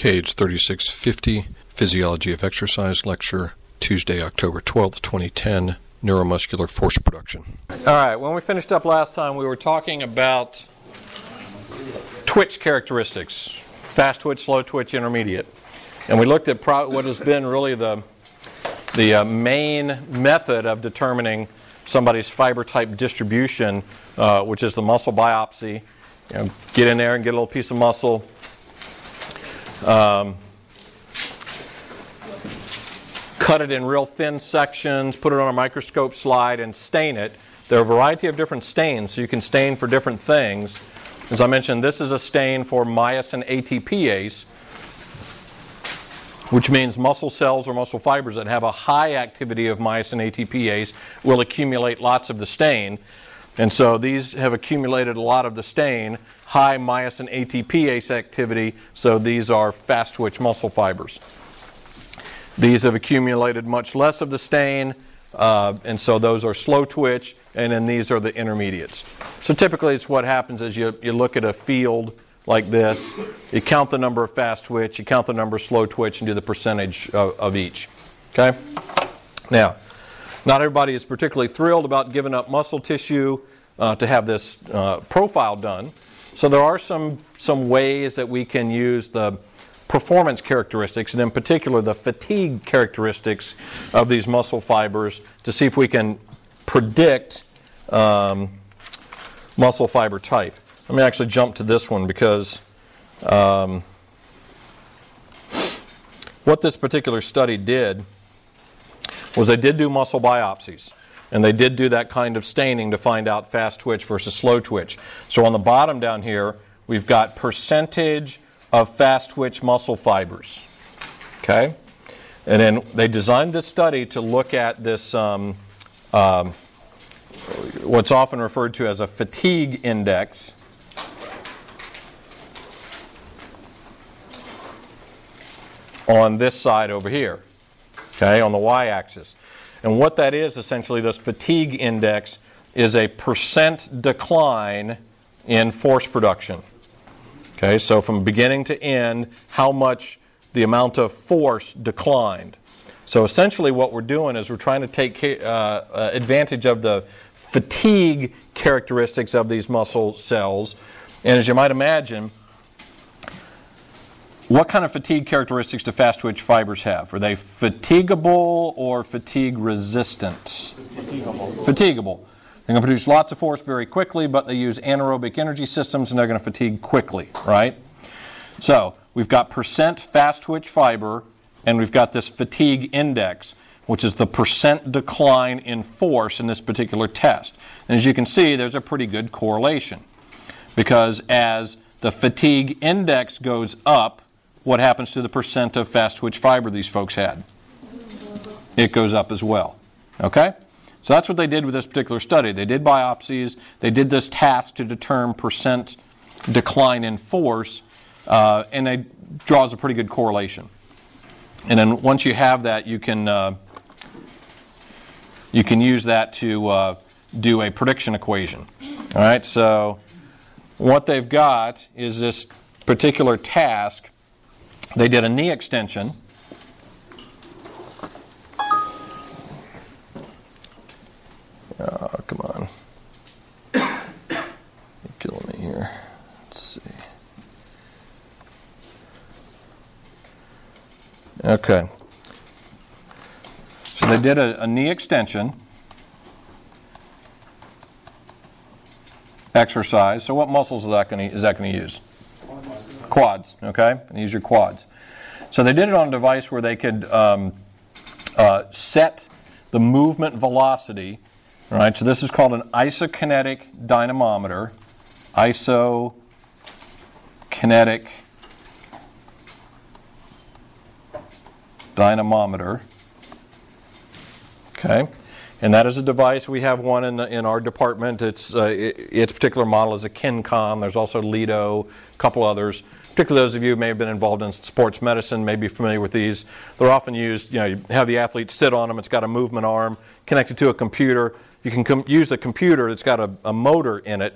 KH 3650, Physiology of Exercise Lecture, Tuesday, October 12th, 2010, Neuromuscular Force Production. All right, when we finished up last time, we were talking about twitch characteristics fast twitch, slow twitch, intermediate. And we looked at pro- what has been really the, the uh, main method of determining somebody's fiber type distribution, uh, which is the muscle biopsy. You know, get in there and get a little piece of muscle. Um, cut it in real thin sections, put it on a microscope slide, and stain it. There are a variety of different stains, so you can stain for different things. As I mentioned, this is a stain for myosin ATPase, which means muscle cells or muscle fibers that have a high activity of myosin ATPase will accumulate lots of the stain. And so these have accumulated a lot of the stain, high myosin ATPase activity, so these are fast twitch muscle fibers. These have accumulated much less of the stain, uh, and so those are slow twitch, and then these are the intermediates. So typically, it's what happens is you, you look at a field like this, you count the number of fast twitch, you count the number of slow twitch, and do the percentage of, of each. Okay? Now, not everybody is particularly thrilled about giving up muscle tissue uh, to have this uh, profile done. So there are some, some ways that we can use the performance characteristics, and in particular the fatigue characteristics of these muscle fibers to see if we can predict um, muscle fiber type. Let me actually jump to this one because um, what this particular study did was they did do muscle biopsies. And they did do that kind of staining to find out fast twitch versus slow twitch. So on the bottom down here, we've got percentage of fast twitch muscle fibers. Okay? And then they designed this study to look at this, um, um, what's often referred to as a fatigue index. On this side over here, okay, on the y axis. And what that is essentially, this fatigue index is a percent decline in force production. Okay, so from beginning to end, how much the amount of force declined. So essentially, what we're doing is we're trying to take uh, uh, advantage of the fatigue characteristics of these muscle cells. And as you might imagine, what kind of fatigue characteristics do fast twitch fibers have? Are they fatigable or fatigue resistant? Fatigable. Fatigable. They're going to produce lots of force very quickly, but they use anaerobic energy systems and they're going to fatigue quickly, right? So we've got percent fast twitch fiber and we've got this fatigue index, which is the percent decline in force in this particular test. And as you can see, there's a pretty good correlation because as the fatigue index goes up, what happens to the percent of fast twitch fiber these folks had? It goes up as well. Okay? So that's what they did with this particular study. They did biopsies, they did this task to determine percent decline in force, uh, and it draws a pretty good correlation. And then once you have that, you can uh, you can use that to uh, do a prediction equation. All right. So what they've got is this particular task. They did a knee extension Oh, come on. You're killing me here. Let's see. Okay. So they did a, a knee extension exercise. So what muscles is that going to is that going to use? Quads. Okay, and use quads. So they did it on a device where they could um, uh, set the movement velocity right, so this is called an isokinetic dynamometer. Isokinetic dynamometer. Okay, and that is a device. We have one in, the, in our department. It's, uh, it, its particular model is a Kincom. There's also Lido, a couple others. Particularly those of you who may have been involved in sports medicine may be familiar with these. They're often used, you know, you have the athlete sit on them. It's got a movement arm connected to a computer you can com- use the computer that's got a, a motor in it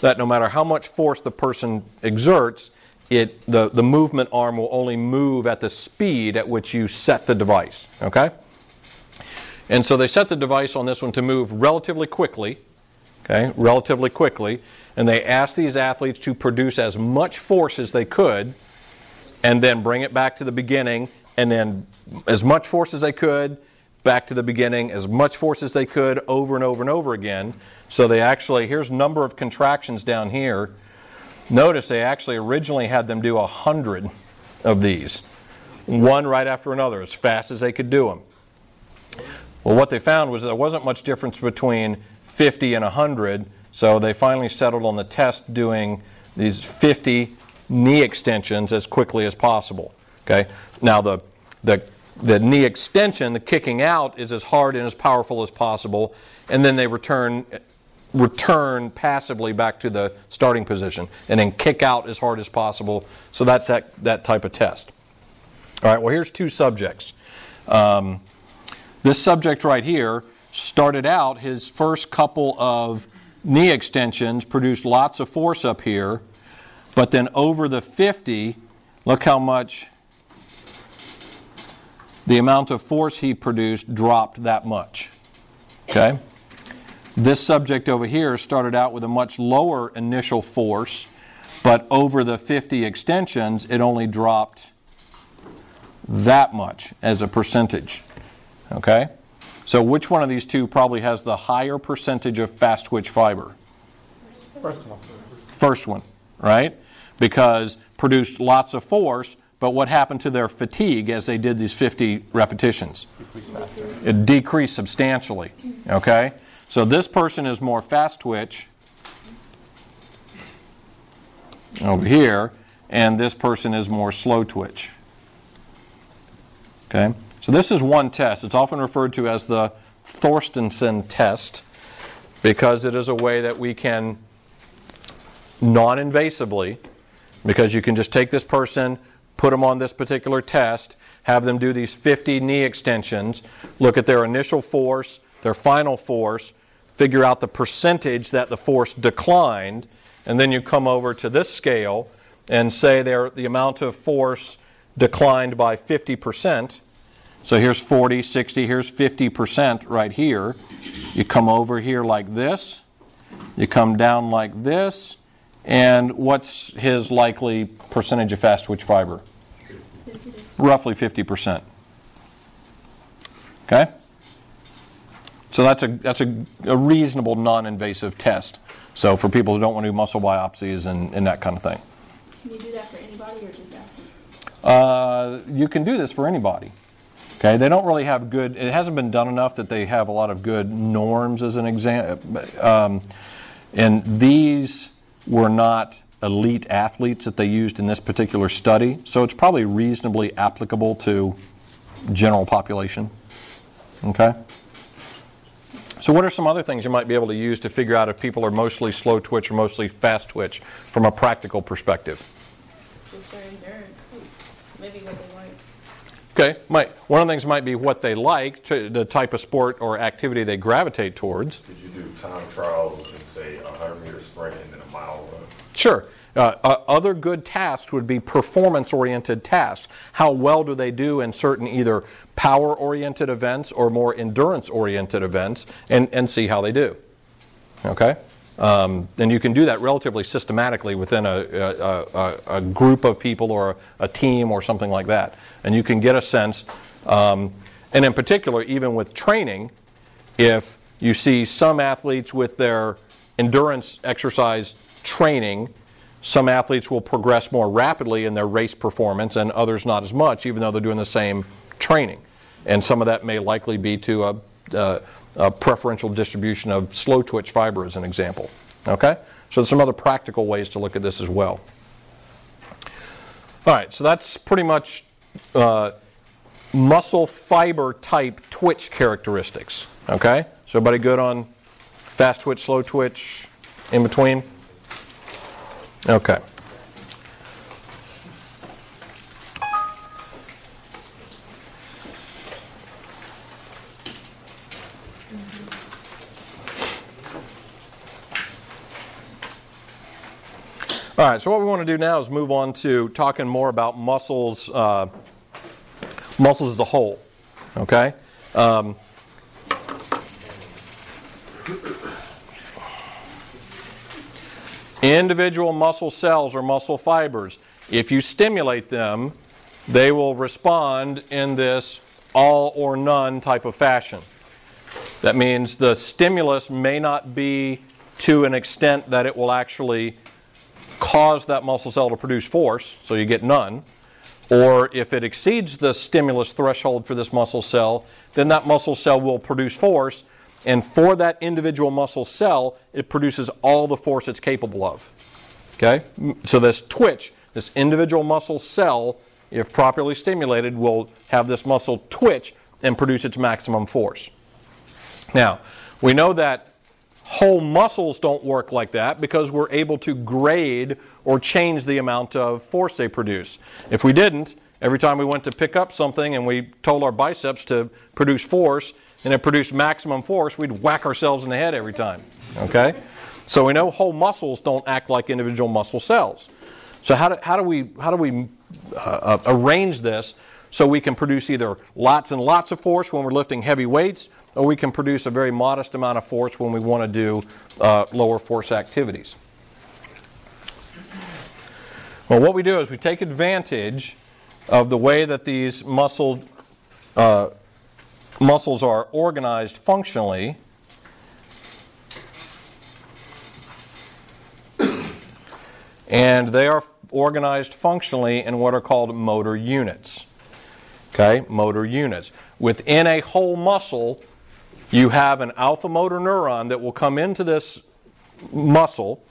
that no matter how much force the person exerts, it, the, the movement arm will only move at the speed at which you set the device. Okay? And so they set the device on this one to move relatively quickly, okay, relatively quickly, and they asked these athletes to produce as much force as they could and then bring it back to the beginning and then as much force as they could back to the beginning as much force as they could over and over and over again. So they actually here's number of contractions down here. Notice they actually originally had them do a hundred of these. One right after another as fast as they could do them well what they found was there wasn't much difference between 50 and 100 so they finally settled on the test doing these 50 knee extensions as quickly as possible. Okay. Now the the the knee extension, the kicking out, is as hard and as powerful as possible, and then they return return passively back to the starting position, and then kick out as hard as possible. So that's that that type of test. All right. Well, here's two subjects. Um, this subject right here started out his first couple of knee extensions produced lots of force up here, but then over the 50, look how much the amount of force he produced dropped that much. Okay? This subject over here started out with a much lower initial force, but over the 50 extensions, it only dropped that much as a percentage. Okay? So, which one of these two probably has the higher percentage of fast twitch fiber? First one. First one, right? Because produced lots of force, but what happened to their fatigue as they did these 50 repetitions? It decreased substantially. Okay? So this person is more fast twitch over here, and this person is more slow twitch. Okay? So this is one test. It's often referred to as the Thorstensson test because it is a way that we can non invasively, because you can just take this person, put them on this particular test, have them do these 50 knee extensions, look at their initial force, their final force, figure out the percentage that the force declined, and then you come over to this scale and say the amount of force declined by 50%. So here's 40, 60, here's 50% right here. You come over here like this, you come down like this, and what's his likely percentage of fast twitch fiber? Roughly 50%. Okay? So that's a that's a, a reasonable non-invasive test. So for people who don't want to do muscle biopsies and, and that kind of thing. Can you do that for anybody or just athletes? Uh, you can do this for anybody. Okay, they don't really have good. It hasn't been done enough that they have a lot of good norms as an example. Um, and these were not elite athletes that they used in this particular study, so it's probably reasonably applicable to general population. Okay. So, what are some other things you might be able to use to figure out if people are mostly slow twitch or mostly fast twitch from a practical perspective? Just their endurance, maybe what they. Okay, might one of the things might be what they like, to, the type of sport or activity they gravitate towards. Could you do time trials and say a hundred meter sprint and then a mile run? Sure. Uh, uh, other good tasks would be performance oriented tasks. How well do they do in certain either power oriented events or more endurance oriented events, and, and see how they do. Okay? Um, and you can do that relatively systematically within a, a, a, a group of people or a, team or something like that. And you can get a sense, um, and in particular, even with training, if you see some athletes with their endurance exercise training, some athletes will progress more rapidly in their race performance and others not as much, even though they're doing the same training. And some of that may likely be to a, a, a preferential distribution of slow twitch fiber, as an example. Okay? So, there's some other practical ways to look at this as well. All right, so that's pretty much uh, muscle fiber type twitch characteristics. Okay? So, everybody good on fast twitch, slow twitch, in between? Okay. All right, so what we want to do now is move on to talking more about muscles, uh, muscles as a whole. Okay? Um, individual muscle cells or muscle fibers, if you stimulate them, they will respond in this all or none type of fashion. That means the stimulus may not be to an extent that it will actually cause that muscle cell to produce force, so you get none. Or if it exceeds the stimulus threshold for this muscle cell, then that muscle cell will produce force. And for that individual muscle cell, it produces all the force it's capable of. Okay? So this twitch, this individual muscle cell, if properly stimulated, will have this muscle twitch and produce its maximum force. Now, we know that whole muscles don't work like that because we're able to grade or change the amount of force they produce. If we didn't, every time we went to pick up something and we told our biceps to produce force and it produced maximum force, we'd whack ourselves in the head every time. Okay? So we know whole muscles don't act like individual muscle cells. So how do, how do we, how do we uh, uh, arrange this so we can produce either lots and lots of force when we're lifting heavy weights or we can produce a very modest amount of force when we want to do uh, lower force activities. Well, what we do is we take advantage of the way that these muscle, uh, muscles are organized functionally. And they are organized functionally in what are called motor units. Okay, motor units. Within a whole muscle, you have an alpha motor neuron that will come into this muscle,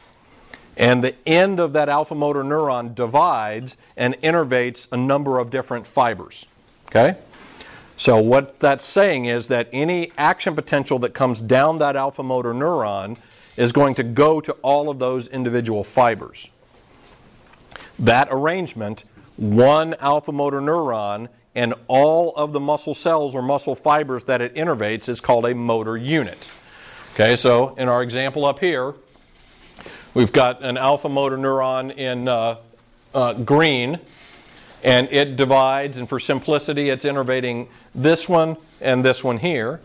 and the end of that alpha motor neuron divides and innervates a number of different fibers. Okay? So, what that's saying is that any action potential that comes down that alpha motor neuron is going to go to all of those individual fibers. That arrangement, one alpha motor neuron and all of the muscle cells or muscle fibers that it innervates is called a motor unit. Okay, so in our example up here, we've got an alpha motor neuron in uh, uh, green, and it divides, and for simplicity, it's innervating this one and this one here.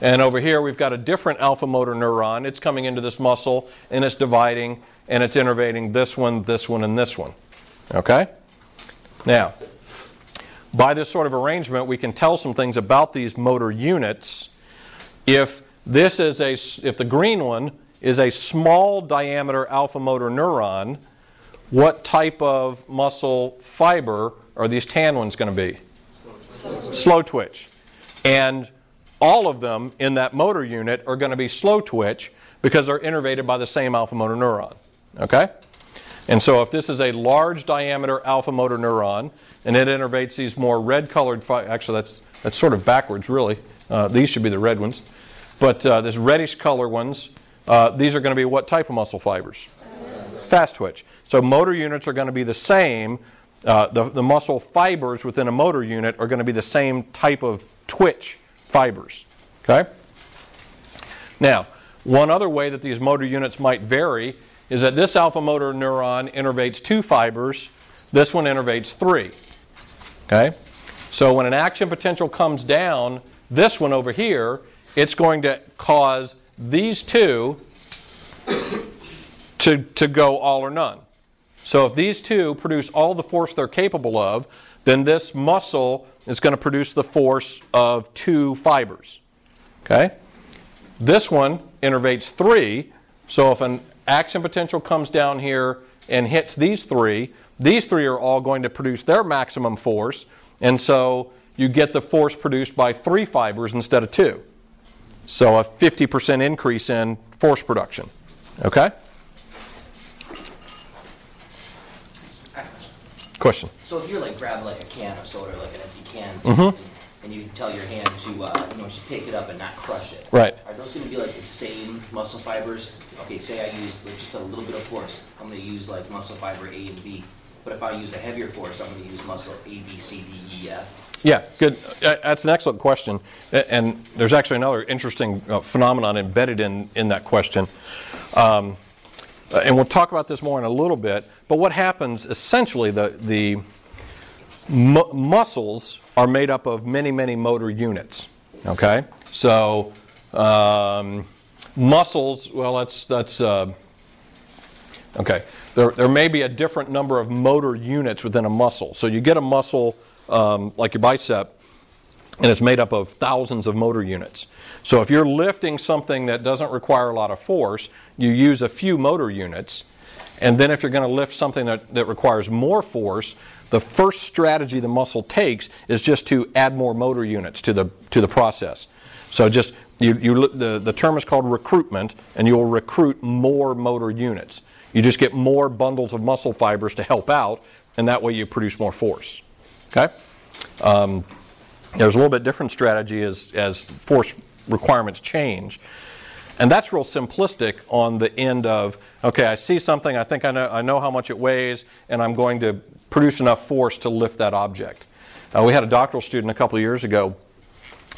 And over here, we've got a different alpha motor neuron. It's coming into this muscle, and it's dividing, and it's innervating this one, this one, and this one. Okay? Now, by this sort of arrangement, we can tell some things about these motor units. If this is a, if the green one is a small diameter alpha motor neuron, what type of muscle fiber are these tan ones going to be? Slow, slow twitch. And all of them in that motor unit are going to be slow twitch because they're innervated by the same alpha motor neuron. Okay? And so if this is a large diameter alpha motor neuron, and it innervates these more red colored, fi- actually that's, that's sort of backwards really. Uh, these should be the red ones. But uh, this reddish color ones, uh, these are going to be what type of muscle fibers? Fast twitch. So motor units are going to be the same. Uh, the, the muscle fibers within a motor unit are going to be the same type of twitch fibers. Okay? Now, one other way that these motor units might vary is that this alpha motor neuron innervates two fibers, this one innervates three. Okay? So when an action potential comes down, this one over here, it's going to cause these two to, to go all or none. So if these two produce all the force they're capable of, then this muscle is going to produce the force of two fibers. Okay? This one innervates three, so if an action potential comes down here and hits these three, these three are all going to produce their maximum force, and so you get the force produced by three fibers instead of two. So a 50% increase in force production. Okay? Question. So if you're like grab like a can of soda, like an empty can, Mhm. And you tell your hand to uh, you know just pick it up and not crush it. Right. Are those going to be like the same muscle fibers? Okay, say I use like just a little bit of force, I'm going to use like muscle fiber A and B. But if I use a heavier force, I'm going to use muscle A, B, C, D, E, F. Yeah, good. Uh, That's an excellent question. And there's actually another interesting uh, phenomenon embedded in, in that question. Um, uh, and we'll talk about this more in a little bit, but what happens essentially, the, the mu- muscles are made up of many, many motor units. Okay? So, um, muscles, well, that's, that's uh, okay. There, there may be a different number of motor units within a muscle. So, you get a muscle um, like your bicep, and it's made up of thousands of motor units. So if you're lifting something that doesn't require a lot of force, you use a few motor units. And then if you're going to lift something that, that requires more force, the first strategy the muscle takes is just to add more motor units to the, to the process. So just you, you, the, the term is called recruitment, and you'll recruit more motor units. You just get more bundles of muscle fibers to help out, and that way you produce more force. Okay? Um, there's a little bit different strategy as, as force requirements change. And that's real simplistic on the end of, okay, I see something, I think I know, I know how much it weighs, and I'm going to produce enough force to lift that object. Uh, we had a doctoral student a couple of years ago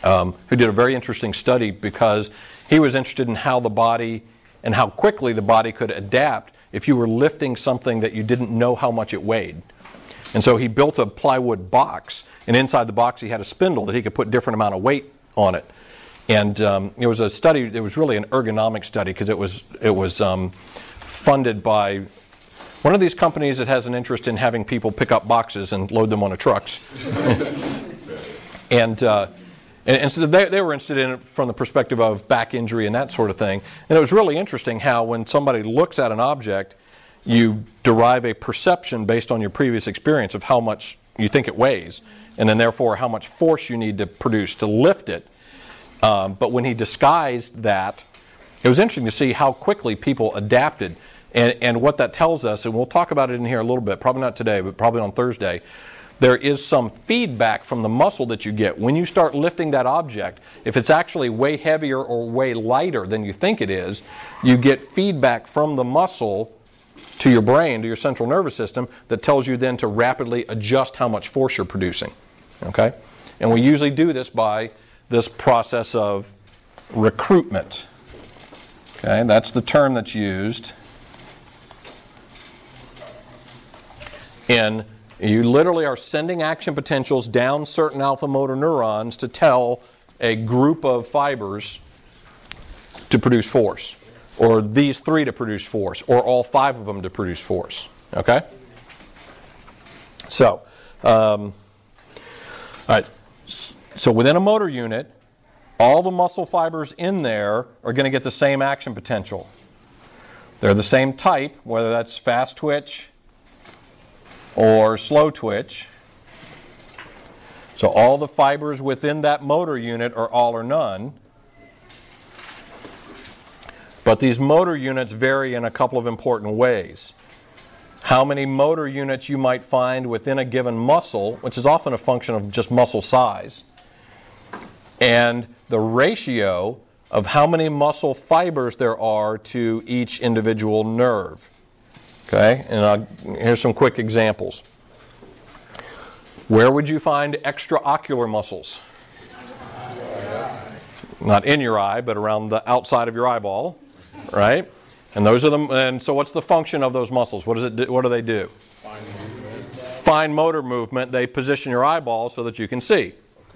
um, who did a very interesting study because he was interested in how the body and how quickly the body could adapt if you were lifting something that you didn't know how much it weighed. And so he built a plywood box, and inside the box he had a spindle that he could put different amount of weight on it. And um, it was a study. It was really an ergonomic study because it was it was um, funded by one of these companies that has an interest in having people pick up boxes and load them onto trucks. and, uh, and, and so they, they were interested in it from the perspective of back injury and that sort of thing. And it was really interesting how when somebody looks at an object, you derive a perception based on your previous experience of how much you think it weighs, and then therefore how much force you need to produce to lift it. Um, but when he disguised that, it was interesting to see how quickly people adapted. And, and what that tells us, and we'll talk about it in here a little bit, probably not today, but probably on Thursday, there is some feedback from the muscle that you get. When you start lifting that object, if it's actually way heavier or way lighter than you think it is, you get feedback from the muscle to your brain, to your central nervous system, that tells you then to rapidly adjust how much force you're producing. Okay? And we usually do this by this process of recruitment. Okay, that's the term that's used. And you literally are sending action potentials down certain alpha motor neurons to tell a group of fibers to produce force, or these three to produce force, or all five of them to produce force. Okay? So, um, all right. So within a motor unit, all the muscle fibers in there are going to get the same action potential. They're the same type, whether that's fast twitch or slow twitch. So all the fibers within that motor unit are all or none. But these motor units vary in a couple of important ways. How many motor units you might find within a given muscle, which is often a function of just muscle size, and the ratio of how many muscle fibers there are to each individual nerve. Okay, and I'll, here's some quick examples. Where would you find extraocular muscles? Not in your eye, but around the outside of your eyeball, right? And those are the. And so, what's the function of those muscles? What does it? Do, what do they do? Fine motor movement. They position your eyeball so that you can see.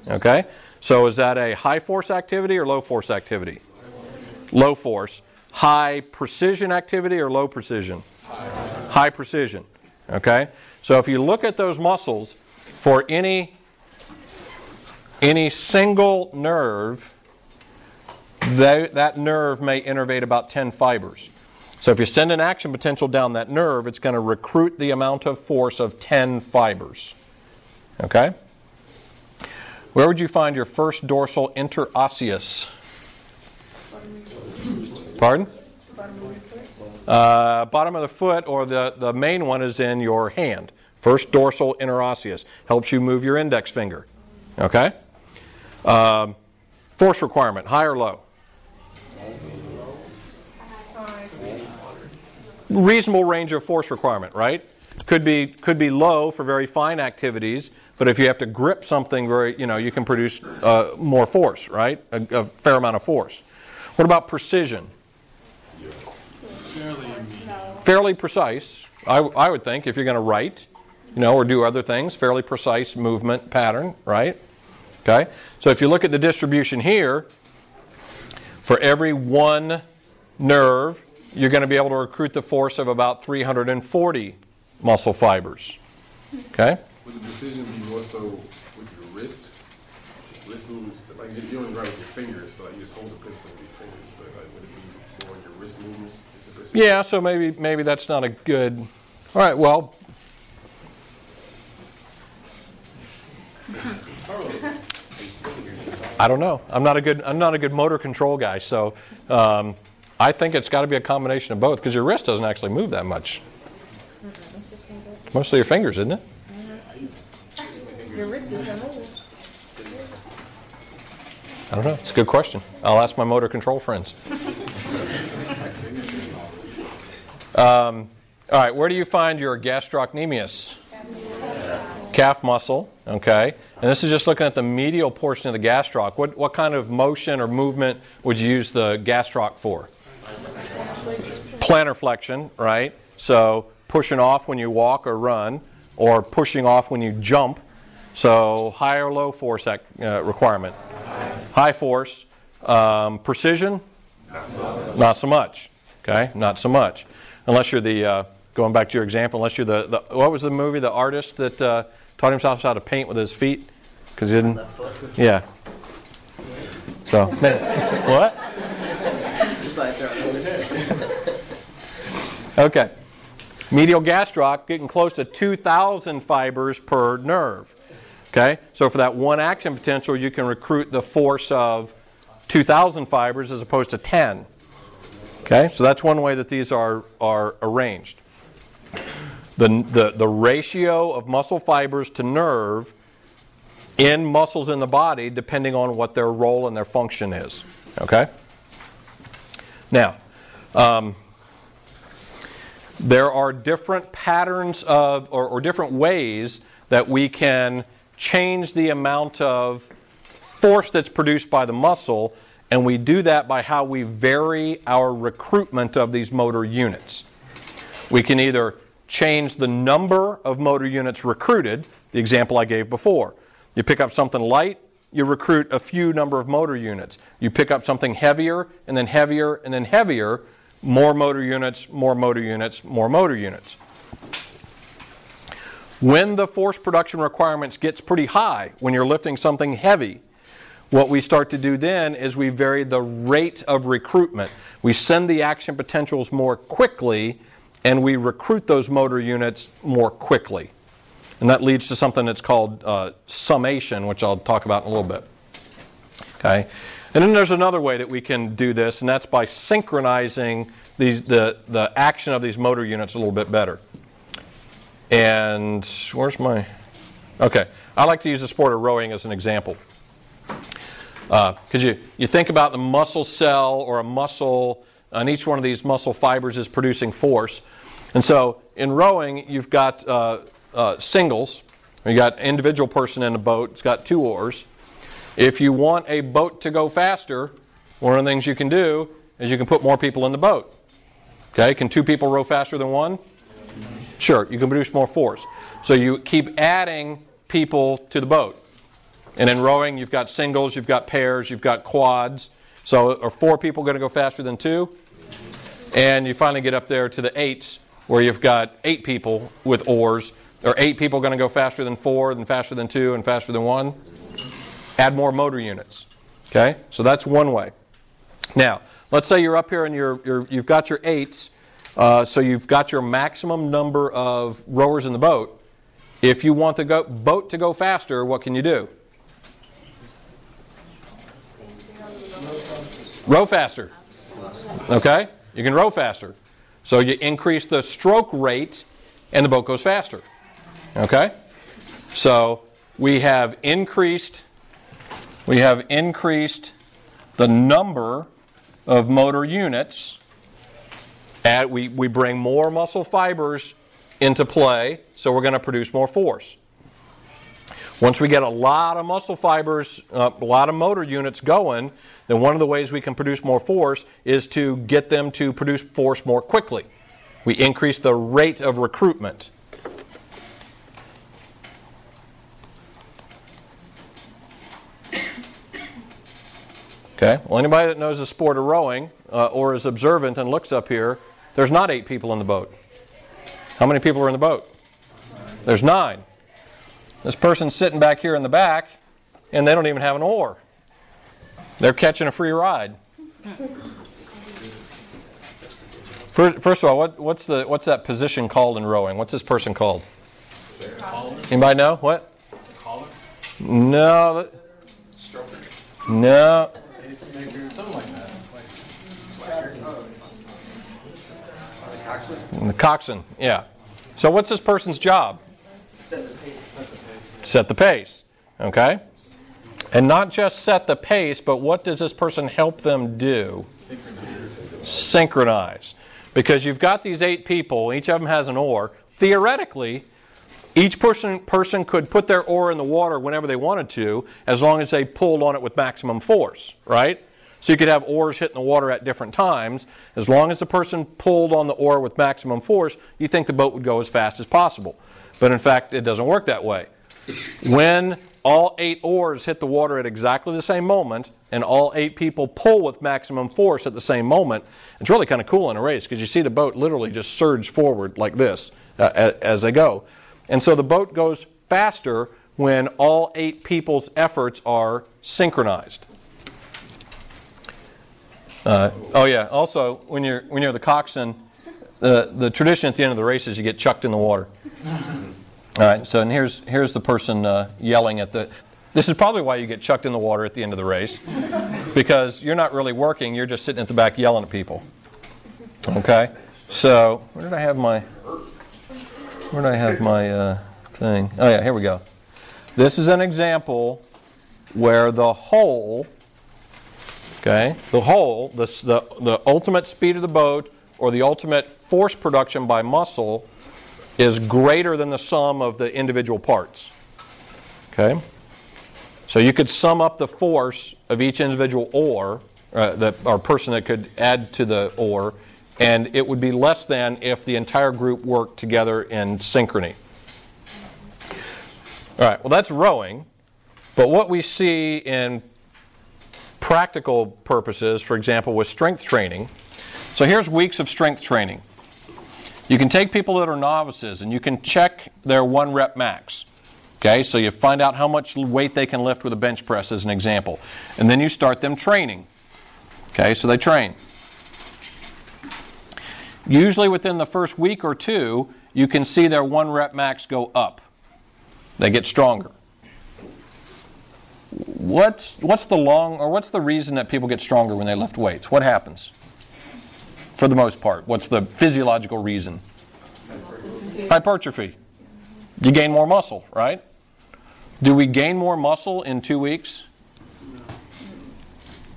Okay. So, is that a high force activity or low force activity? Low force. High precision activity or low precision? High precision. Okay? So, if you look at those muscles for any, any single nerve, they, that nerve may innervate about 10 fibers. So, if you send an action potential down that nerve, it's going to recruit the amount of force of 10 fibers. Okay? Where would you find your first dorsal interosseous? Pardon? Uh, bottom of the foot, or the, the main one is in your hand. First dorsal interosseous helps you move your index finger. Okay? Um, force requirement, high or low? Reasonable range of force requirement, right? Could be could be low for very fine activities, but if you have to grip something very, you know, you can produce uh, more force, right? A, a fair amount of force. What about precision? Fairly precise, I, I would think, if you're going to write, you know, or do other things, fairly precise movement pattern, right? Okay? So if you look at the distribution here, for every one nerve, you're going to be able to recruit the force of about 340 muscle fibers. Okay? Would the decision be more so? Wrist movements, like you you don't write with your fingers, but like you just hold the pencil with your fingers. But like, would it be more your wrist movements? Is the? Yeah, so maybe maybe that's not a good. All right, well, I don't know. I'm not a good I'm not a good motor control guy, so um, I think it's got to be a combination of both because your wrist doesn't actually move that much. Mostly your fingers, isn't it? Your wrist is unmoved. I don't know. It's a good question. I'll ask my motor control friends. Um, all right, where do you find your gastrocnemius? Calf muscle, okay. And this is just looking at the medial portion of the gastroc. What, what kind of motion or movement would you use the gastroc for? Plantar flexion, right? So pushing off when you walk or run, or pushing off when you jump. So high or low force uh, requirement? High force. Um, precision? Not so much. Okay, not so much. Unless you're the uh, going back to your example, unless you're the, the what was the movie? The artist that uh, taught himself how to paint with his feet because he didn't. Yeah. So what? Just like okay. Medial gastroc getting close to 2,000 fibers per nerve. Okay? So for that one action potential, you can recruit the force of 2,000 fibers as opposed to 10. Okay? So that's one way that these are, are arranged. The, the, the ratio of muscle fibers to nerve in muscles in the body depending on what their role and their function is. Okay? Now, um, there are different patterns of, or, or different ways that we can change the amount of force that's produced by the muscle, and we do that by how we vary our recruitment of these motor units. We can either change the number of motor units recruited, the example I gave before. You pick up something light, you recruit a few number of motor units. You pick up something heavier, and then heavier, and then heavier, more motor units, more motor units, more motor units. When the force production requirements gets pretty high, when you're lifting something heavy, what we start to do then is we vary the rate of recruitment. We send the action potentials more quickly and we recruit those motor units more quickly. And that leads to something that's called uh, summation, which I'll talk about in a little bit. Okay? And then there's another way that we can do this, and that's by synchronizing these, the, the action of these motor units a little bit better. And where's my. Okay, I like to use the sport of rowing as an example. Because uh, you, you think about the muscle cell or a muscle, and each one of these muscle fibers is producing force. And so in rowing, you've got uh, uh, singles. You got individual person in a boat. It's got two oars. If you want a boat to go faster, one of the things you can do is you can put more people in the boat. Okay, can two people row faster than one? Sure, you can produce more force. So you keep adding people to the boat. And in rowing, you've got singles, you've got pairs, you've got quads. So are four people going to go faster than two? And you finally get up there to the eights, where you've got eight people with oars. Are eight people going to go faster than four, then faster than two, and faster than one? Add more motor units. Okay? So that's one way. Now, let's say you're up here and you're, you're, you've got your eights, uh, so you've got your maximum number of rowers in the boat. If you want the go- boat to go faster, what can you do? Row faster. Okay? You can row faster. So you increase the stroke rate and the boat goes faster. Okay? So we have increased we have increased the number of motor units. And we, we bring more muscle fibers into play, so we're going to produce more force. Once we get a lot of muscle fibers, uh, a lot of motor units going, then one of the ways we can produce more force is to get them to produce force more quickly. We increase the rate of recruitment. Okay, well, anybody that knows the sport of rowing uh, or is observant and looks up here, there's not eight people in the boat. How many people are in the boat? There's nine. This person's sitting back here in the back, and they don't even have an oar. They're catching a free ride. First of all, what, what's the what's that position called in rowing? What's this person called? Anybody know what? No. No. Something like that. Like The coxswain. Yeah. So what's this person's job? Set the pace. Set the pace, okay. And not just set the pace, but what does this person help them do? Synchronize. Because you've got these eight people, each of them has an oar. Theoretically, each person, person could put their oar in the water whenever they wanted to, as long as they pulled on it with maximum force, right? So you could have oars hitting the water at different times. As long as the person pulled on the oar with maximum force, you think the boat would go as fast as possible. But in fact, it doesn't work that way. When all eight oars hit the water at exactly the same moment, and all eight people pull with maximum force at the same moment, it's really kind of cool in a race because you see the boat literally just surge forward like this uh, a- as they go. And so the boat goes faster when all eight people's efforts are synchronized. Uh, oh yeah. Also, when you're when you're the coxswain, the the tradition at the end of the race is you get chucked in the water. All right. So and here's here's the person uh, yelling at the. This is probably why you get chucked in the water at the end of the race, because you're not really working. You're just sitting at the back yelling at people. Okay. So where did I have my? Where did I have my uh, thing? Oh yeah, here we go. This is an example where the whole Okay, the whole, the, the, the ultimate speed of the boat or the ultimate force production by muscle is greater than the sum of the individual parts. Okay, so you could sum up the force of each individual oar, uh, or person that could add to the oar, and it would be less than if the entire group worked together in synchrony. All right, well, that's rowing, but what we see in practical purposes, for example, with strength training. So here's weeks of strength training. You can take people that are novices and you can check their one rep max. Okay, so you find out how much weight they can lift with a bench press as an example. And then you start them training. Okay, so they train. Usually within the first week or two, you can see their one rep max go up. They get stronger what's what's the long or what's the reason that people get stronger when they lift weights? What happens? For the most part, what's the physiological reason? Hypertrophy. You gain more muscle, right? Do we gain more muscle in two weeks?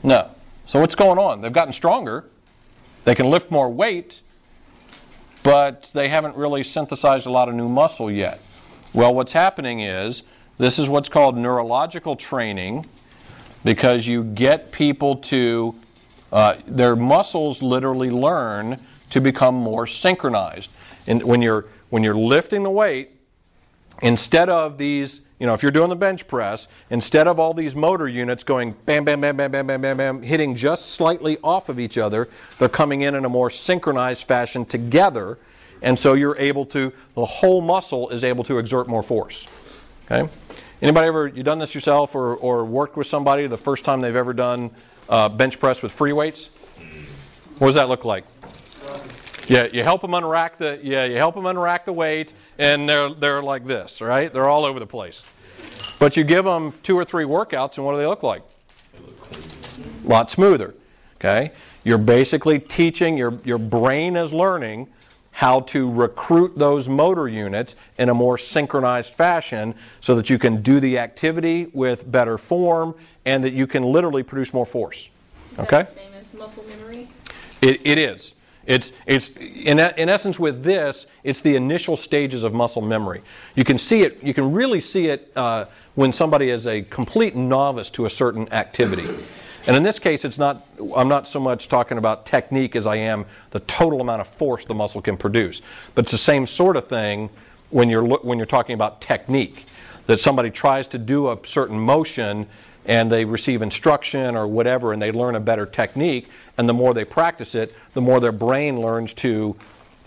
No. So what's going on? They've gotten stronger. They can lift more weight, but they haven't really synthesized a lot of new muscle yet. Well, what's happening is this is what's called neurological training because you get people to, uh, their muscles literally learn to become more synchronized. And when you're, when you're lifting the weight, instead of these, you know, if you're doing the bench press, instead of all these motor units going bam, bam, bam, bam, bam, bam, bam, bam, hitting just slightly off of each other, they're coming in in a more synchronized fashion together. And so you're able to, the whole muscle is able to exert more force. Okay? Anybody ever you done this yourself or, or worked with somebody the first time they've ever done uh, bench press with free weights? What does that look like? Yeah, you help them unrack the yeah, you help them unrack the weight, and they're they're like this, right? They're all over the place. But you give them two or three workouts, and what do they look like? A lot smoother. Okay, you're basically teaching your your brain is learning how to recruit those motor units in a more synchronized fashion so that you can do the activity with better form and that you can literally produce more force. Okay? the same as muscle memory? It, it is. It's, it's in, in essence with this, it's the initial stages of muscle memory. You can see it. You can really see it uh, when somebody is a complete novice to a certain activity. And in this case, it's not, I'm not so much talking about technique as I am the total amount of force the muscle can produce. But it's the same sort of thing when you're, when you're talking about technique. That somebody tries to do a certain motion and they receive instruction or whatever and they learn a better technique, and the more they practice it, the more their brain learns to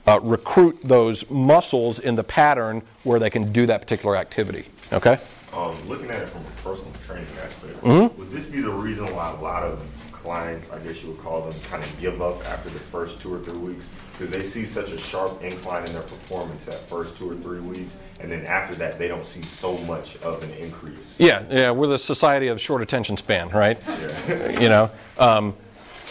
uh, recruit those muscles in the pattern where they can do that particular activity. Okay? Um, looking at it from a personal training aspect, Mm-hmm. would this be the reason why a lot of clients, I guess you would call them, kind of give up after the first two or three weeks? Because they see such a sharp incline in their performance that first two or three weeks, and then after that, they don't see so much of an increase. Yeah, yeah, we're the society of short attention span, right? you know, um,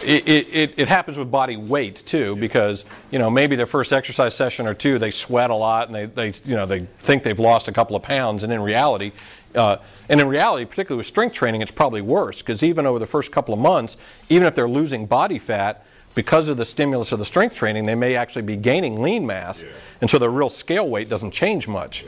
it, it, it, happens with body weight too, because you know maybe their first exercise session or two they sweat a lot and they, they you know they think they've lost a couple of pounds, and in reality, uh, and in reality, particularly with strength training, it's probably worse because even over the first couple of months, even if they're losing body fat. Because of the stimulus of the strength training, they may actually be gaining lean mass, and so their real scale weight doesn't change much.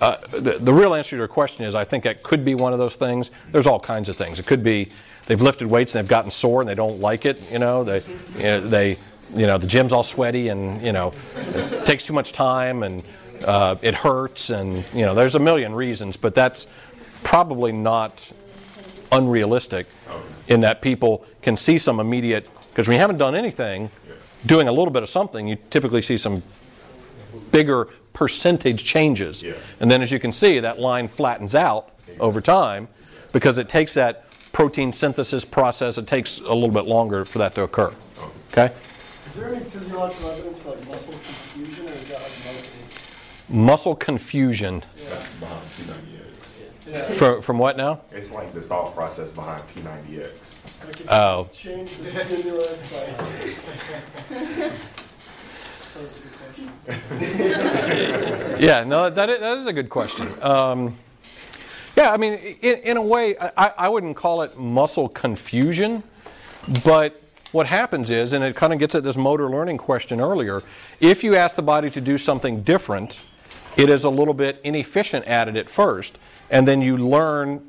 Uh, the, the real answer to your question is I think it could be one of those things. There's all kinds of things. It could be they've lifted weights and they've gotten sore and they don't like it. You know, they, you know, they, you know, the gym's all sweaty and you know, it takes too much time and uh, it hurts and you know, there's a million reasons, but that's probably not unrealistic in that people can see some immediate because when you haven't done anything, doing a little bit of something, you typically see some bigger percentage changes. Yeah. And then as you can see, that line flattens out over time because it takes that protein synthesis process, it takes a little bit longer for that to occur. Okay? Is there any physiological evidence for like muscle confusion, or is that like another? Muscle confusion. That's behind P90X. Yeah. From, from what now? It's like the thought process behind P90X. Like if Oh. you change the stimulus, like. so it's question. Yeah, no, that is, that is a good question. Um, yeah, I mean, in, in a way, I, I wouldn't call it muscle confusion, but what happens is, and it kind of gets at this motor learning question earlier, if you ask the body to do something different, it is a little bit inefficient at it at first, and then you learn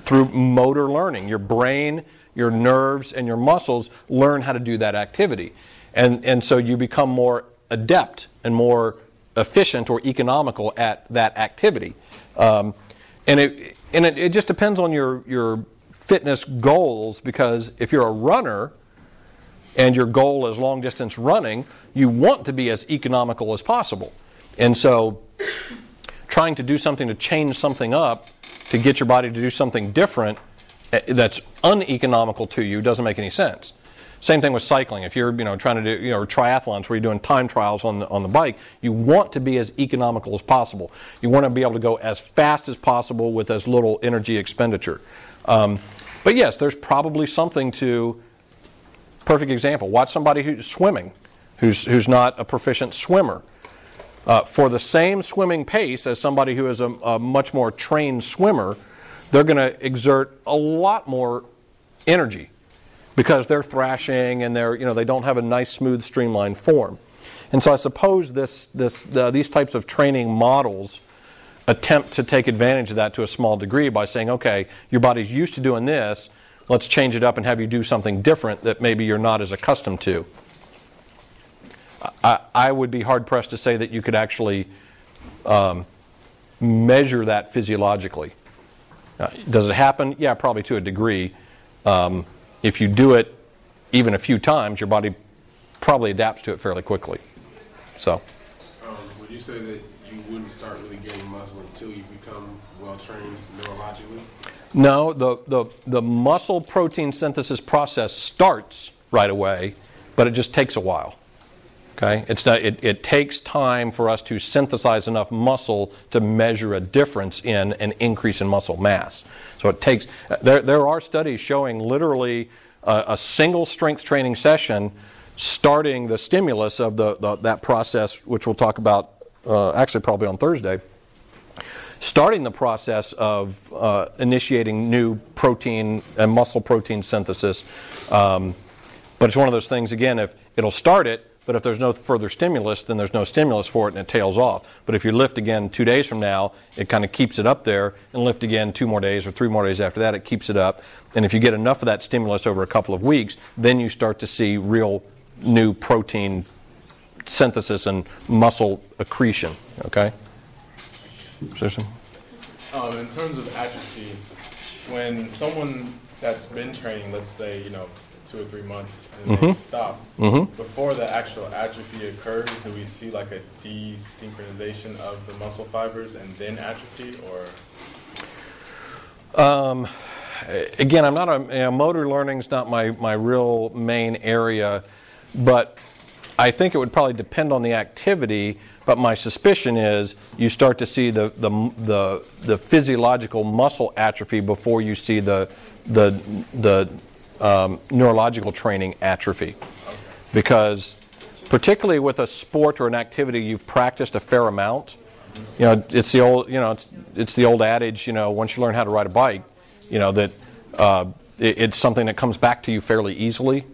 through motor learning. Your brain, your nerves, and your muscles learn how to do that activity. And, and so you become more adept and more efficient or economical at that activity. Um, and it, and it, it just depends on your, your fitness goals because if you're a runner, and your goal is long distance running, you want to be as economical as possible. And so, trying to do something to change something up to get your body to do something different eh, that's uneconomical to you doesn't make any sense. Same thing with cycling. If you're you know trying to do you know triathlons where you're doing time trials on the, on the bike, you want to be as economical as possible. You want to be able to go as fast as possible with as little energy expenditure. Um, but yes, there's probably something to perfect example. Watch somebody who's swimming, who's, who's not a proficient swimmer. Uh, for the same swimming pace as somebody who is a, a much more trained swimmer, they're going to exert a lot more energy because they're thrashing and they're, you know, they don't have a nice, smooth, streamlined form. And so I suppose this, this, these types of training models attempt to take advantage of that to a small degree by saying, okay, your body's used to doing this, let's change it up and have you do something different that maybe you're not as accustomed to. I, I would be hard pressed to say that you could actually um, measure that physiologically. Uh, does it happen? Yeah, probably to a degree. Um, if you do it even a few times, your body probably adapts to it fairly quickly. So. Um, would you say that you wouldn't start really gaining muscle until you become well trained neurologically? No, the, the, the muscle protein synthesis process starts right away, but it just takes a while. Okay? It's not, it, it takes time for us to synthesize enough muscle to measure a difference in an increase in muscle mass. So it takes, there, there are studies showing literally a, a single strength training session starting the stimulus of the, the, that process, which we'll talk about uh, actually probably on Thursday starting the process of uh, initiating new protein and muscle protein synthesis. Um, but it's one of those things, again, if it'll start it, but if there's no further stimulus, then there's no stimulus for it and it tails off. But if you lift again two days from now, it kind of keeps it up there, and lift again two more days or three more days after that, it keeps it up. And if you get enough of that stimulus over a couple of weeks, then you start to see real new protein synthesis and muscle accretion. Okay? Um, in terms of atrophy, when someone that's been training, let's say, you know, two or three months, and they mm-hmm. stop, mm-hmm. before the actual atrophy occurs, do we see like a desynchronization of the muscle fibers and then atrophy, or? Um, again, I'm not a you know, motor learning's not my, my real main area, but I think it would probably depend on the activity. But my suspicion is you start to see the the, the, the physiological muscle atrophy before you see the the the um, neurological training atrophy, because particularly with a sport or an activity you've practiced a fair amount. You know, it's the old you know it's it's the old adage. You know, once you learn how to ride a bike, you know that uh, it, it's something that comes back to you fairly easily.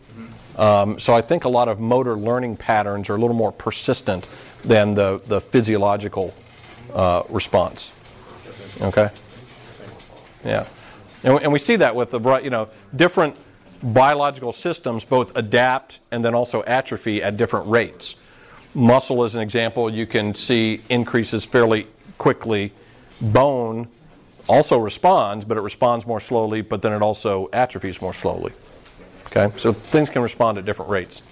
Um, so I think a lot of motor learning patterns are a little more persistent than the the physiological uh, response. Okay. Yeah, and, we- and we see that with the you know different biological systems both adapt and then also atrophy at different rates. Muscle, as an example, you can see increases fairly quickly. Bone also responds, but it responds more slowly, but then it also atrophies more slowly. Okay, so things can respond at different rates.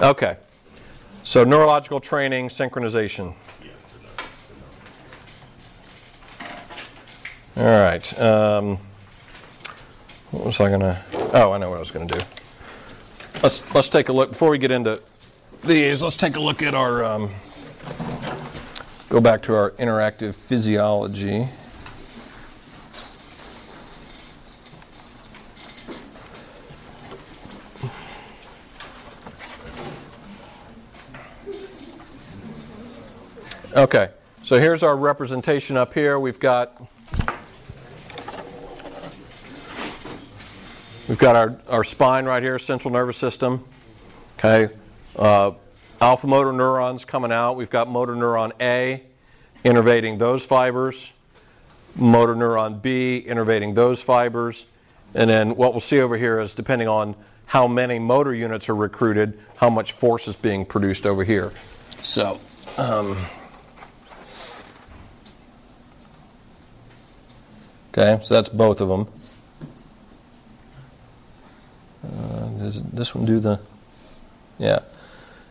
Okay, so neurological training, synchronization. All right. Um, what was I gonna? Oh, I know what I was gonna do. Let's let's take a look before we get into these. Let's take a look at our. Um, go back to our interactive physiology. Okay, so here's our representation up here. We've got we've got our, our spine right here, central nervous system. Okay, uh, alpha motor neurons coming out. We've got motor neuron A innervating those fibers, motor neuron B innervating those fibers, and then what we'll see over here is depending on how many motor units are recruited, how much force is being produced over here. So. Um, Okay, so that's both of them. Uh, does this one do the? Yeah.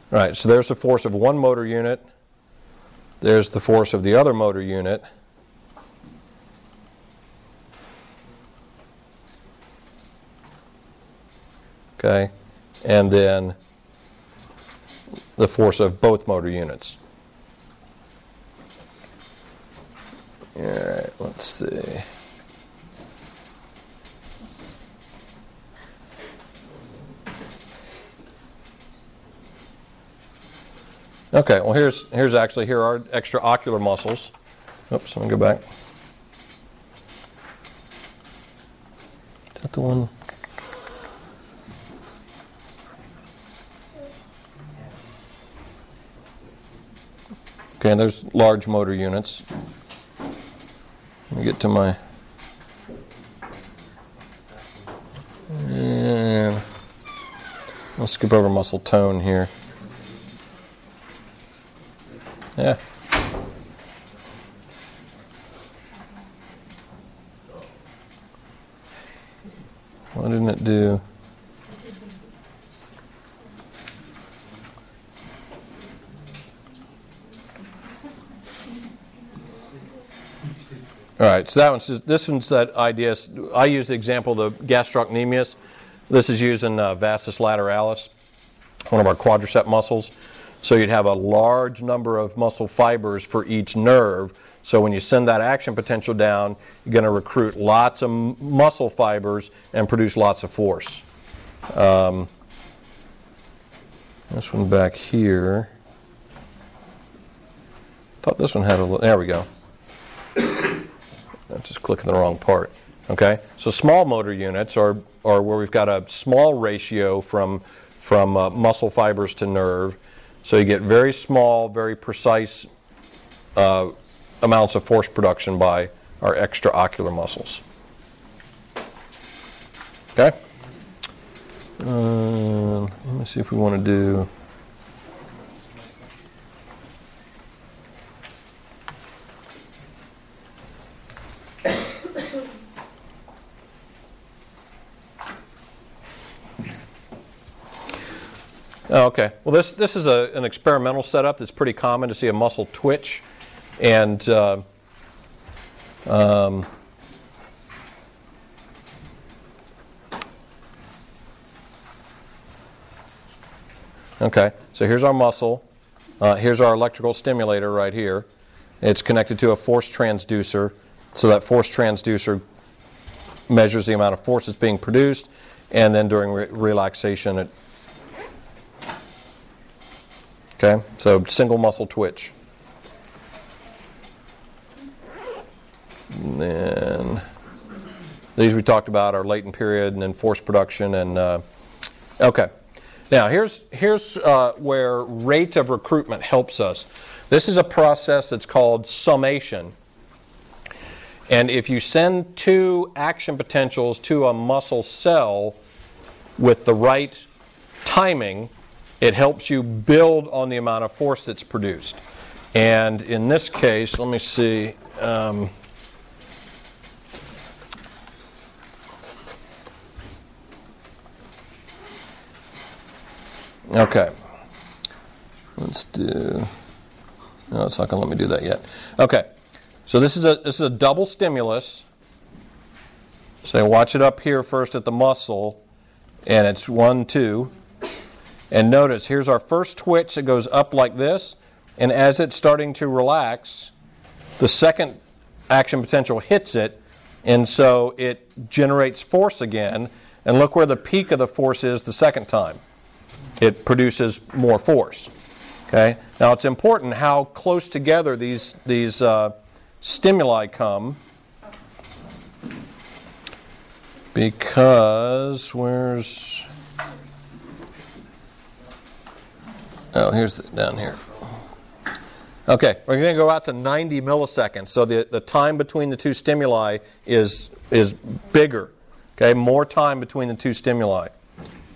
Right, so there's the force of one motor unit. There's the force of the other motor unit. Okay, and then the force of both motor units. All right, let's see. Okay, well here's here's actually here are extraocular muscles. Oops, let me go back. Is that the one? Okay, and there's large motor units. Let me get to my. And I'll skip over muscle tone here. Yeah. Why didn't it do? All right, so that one's this one's that idea. I use the example of the gastrocnemius. This is using uh, vastus lateralis, one of our quadricep muscles. So you'd have a large number of muscle fibers for each nerve. So when you send that action potential down, you're going to recruit lots of muscle fibers and produce lots of force. Um, this one back here. Thought this one had a little. There we go. I'm just clicking the wrong part. Okay, so small motor units are, are where we've got a small ratio from from uh, muscle fibers to nerve. So you get very small, very precise uh, amounts of force production by our extraocular muscles. Okay? Uh, let me see if we want to do. Oh, okay. Well, this this is a, an experimental setup that's pretty common to see a muscle twitch, and uh, um, okay. So here's our muscle. Uh, here's our electrical stimulator right here. It's connected to a force transducer, so that force transducer measures the amount of force that's being produced, and then during re- relaxation, it Okay, so single muscle twitch. And then these we talked about are latent period and then force production and uh, okay. Now here's here's uh, where rate of recruitment helps us. This is a process that's called summation. And if you send two action potentials to a muscle cell with the right timing, it helps you build on the amount of force that's produced. And in this case, let me see. Um, okay. Let's do. No, it's not going to let me do that yet. Okay. So this is a this is a double stimulus. So watch it up here first at the muscle, and it's one, two. And notice, here's our first twitch that goes up like this, and as it's starting to relax, the second action potential hits it, and so it generates force again. And look where the peak of the force is the second time. It produces more force. Okay. Now it's important how close together these these uh, stimuli come, because where's Oh, here's the, down here. Okay, we're going to go out to 90 milliseconds. So the, the time between the two stimuli is, is bigger. Okay, more time between the two stimuli.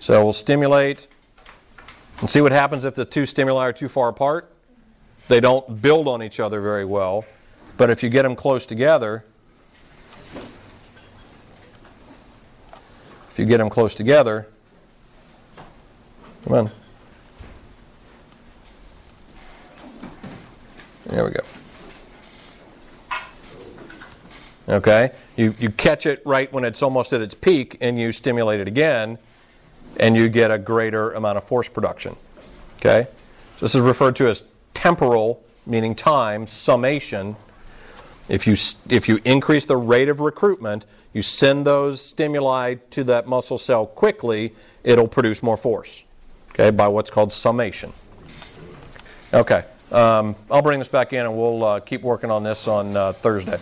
So we'll stimulate and see what happens if the two stimuli are too far apart. They don't build on each other very well. But if you get them close together, if you get them close together, come on. There we go. Okay? You, you catch it right when it's almost at its peak and you stimulate it again and you get a greater amount of force production. Okay? This is referred to as temporal, meaning time, summation. If you, if you increase the rate of recruitment, you send those stimuli to that muscle cell quickly, it'll produce more force. Okay? By what's called summation. Okay. Um, I'll bring this back in and we'll uh, keep working on this on uh, Thursday.